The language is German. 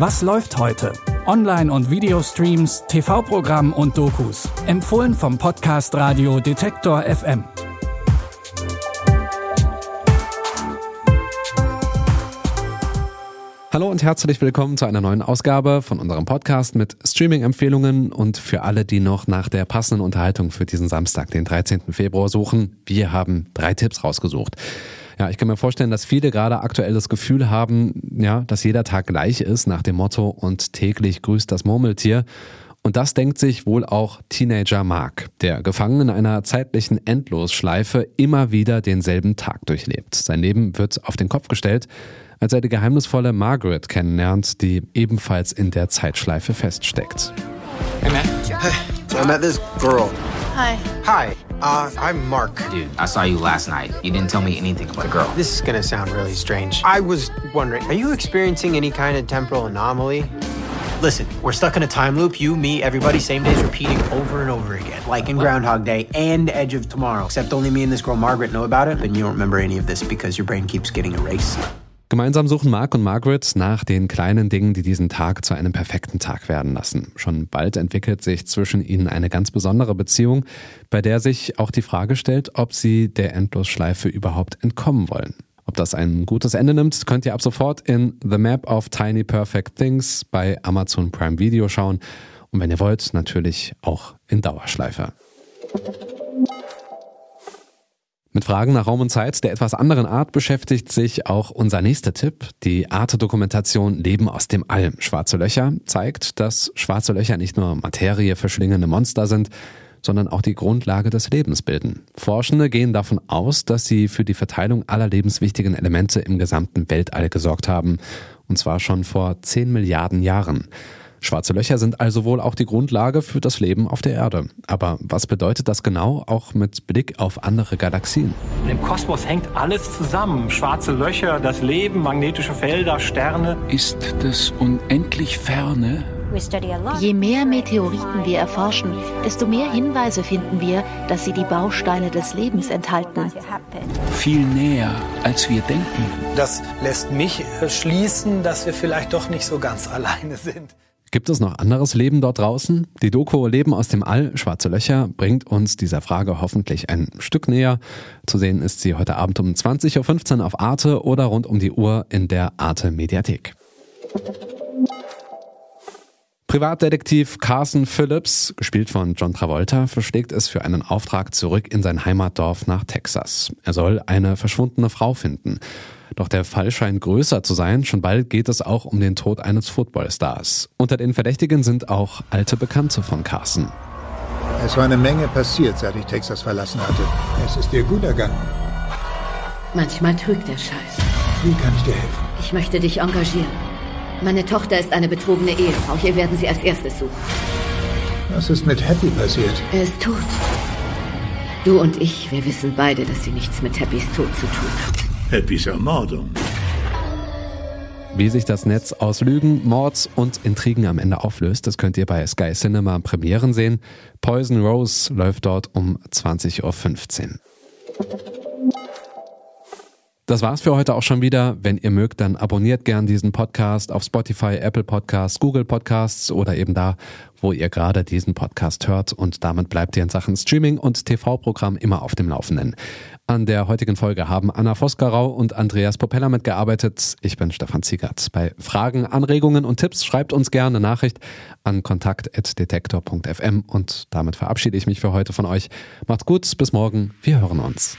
Was läuft heute? Online- und Videostreams, TV-Programm und Dokus. Empfohlen vom Podcast Radio Detektor FM. Hallo und herzlich willkommen zu einer neuen Ausgabe von unserem Podcast mit Streaming-Empfehlungen und für alle, die noch nach der passenden Unterhaltung für diesen Samstag, den 13. Februar suchen, wir haben drei Tipps rausgesucht. Ja, ich kann mir vorstellen, dass viele gerade aktuell das Gefühl haben, ja, dass jeder Tag gleich ist nach dem Motto und täglich grüßt das Murmeltier. Und das denkt sich wohl auch Teenager Mark, der gefangen in einer zeitlichen Endlosschleife immer wieder denselben Tag durchlebt. Sein Leben wird auf den Kopf gestellt als er die geheimnisvolle Margaret kennenlernt, die ebenfalls in der Zeitschleife feststeckt. Hey, man. Hey, so I met this girl. Hi. Hi, uh, I'm Mark. Dude, I saw you last night. You didn't tell me anything about the girl. This is gonna sound really strange. I was wondering, are you experiencing any kind of temporal anomaly? Listen, we're stuck in a time loop. You, me, everybody, same days repeating over and over again. Like in Groundhog Day and Edge of Tomorrow. Except only me and this girl Margaret know about it, and you don't remember any of this because your brain keeps getting erased. Gemeinsam suchen Mark und Margaret nach den kleinen Dingen, die diesen Tag zu einem perfekten Tag werden lassen. Schon bald entwickelt sich zwischen ihnen eine ganz besondere Beziehung, bei der sich auch die Frage stellt, ob sie der Endlosschleife überhaupt entkommen wollen. Ob das ein gutes Ende nimmt, könnt ihr ab sofort in The Map of Tiny Perfect Things bei Amazon Prime Video schauen. Und wenn ihr wollt, natürlich auch in Dauerschleife. Mit Fragen nach Raum und Zeit der etwas anderen Art beschäftigt sich auch unser nächster Tipp. Die Arte-Dokumentation Leben aus dem All. Schwarze Löcher zeigt, dass schwarze Löcher nicht nur Materie verschlingende Monster sind, sondern auch die Grundlage des Lebens bilden. Forschende gehen davon aus, dass sie für die Verteilung aller lebenswichtigen Elemente im gesamten Weltall gesorgt haben. Und zwar schon vor 10 Milliarden Jahren. Schwarze Löcher sind also wohl auch die Grundlage für das Leben auf der Erde. Aber was bedeutet das genau, auch mit Blick auf andere Galaxien? Im Kosmos hängt alles zusammen. Schwarze Löcher, das Leben, magnetische Felder, Sterne. Ist das unendlich ferne? Je mehr Meteoriten wir erforschen, desto mehr Hinweise finden wir, dass sie die Bausteine des Lebens enthalten. Viel näher, als wir denken. Das lässt mich schließen, dass wir vielleicht doch nicht so ganz alleine sind. Gibt es noch anderes Leben dort draußen? Die Doku Leben aus dem All, Schwarze Löcher, bringt uns dieser Frage hoffentlich ein Stück näher. Zu sehen ist sie heute Abend um 20.15 Uhr auf Arte oder rund um die Uhr in der Arte Mediathek. Privatdetektiv Carson Phillips, gespielt von John Travolta, verschlägt es für einen Auftrag zurück in sein Heimatdorf nach Texas. Er soll eine verschwundene Frau finden. Doch der Fall scheint größer zu sein. Schon bald geht es auch um den Tod eines Footballstars. Unter den Verdächtigen sind auch alte Bekannte von Carson. Es war eine Menge passiert, seit ich Texas verlassen hatte. Es ist dir gut ergangen. Manchmal trügt der Scheiß. Wie kann ich dir helfen? Ich möchte dich engagieren. Meine Tochter ist eine betrogene Ehefrau. Hier werden sie als erstes suchen. Was ist mit Happy passiert? Er ist tot. Du und ich, wir wissen beide, dass sie nichts mit Happys Tod zu tun hat. Happys Ermordung. Wie sich das Netz aus Lügen, Mords und Intrigen am Ende auflöst, das könnt ihr bei Sky Cinema Premieren sehen. Poison Rose läuft dort um 20.15 Uhr. Das war's für heute auch schon wieder. Wenn ihr mögt, dann abonniert gern diesen Podcast auf Spotify, Apple Podcasts, Google Podcasts oder eben da, wo ihr gerade diesen Podcast hört. Und damit bleibt ihr in Sachen Streaming und TV-Programm immer auf dem Laufenden. An der heutigen Folge haben Anna Vosgerau und Andreas Propeller mitgearbeitet. Ich bin Stefan Ziegert. Bei Fragen, Anregungen und Tipps schreibt uns gerne Nachricht an kontakt.detektor.fm und damit verabschiede ich mich für heute von euch. Macht's gut, bis morgen. Wir hören uns.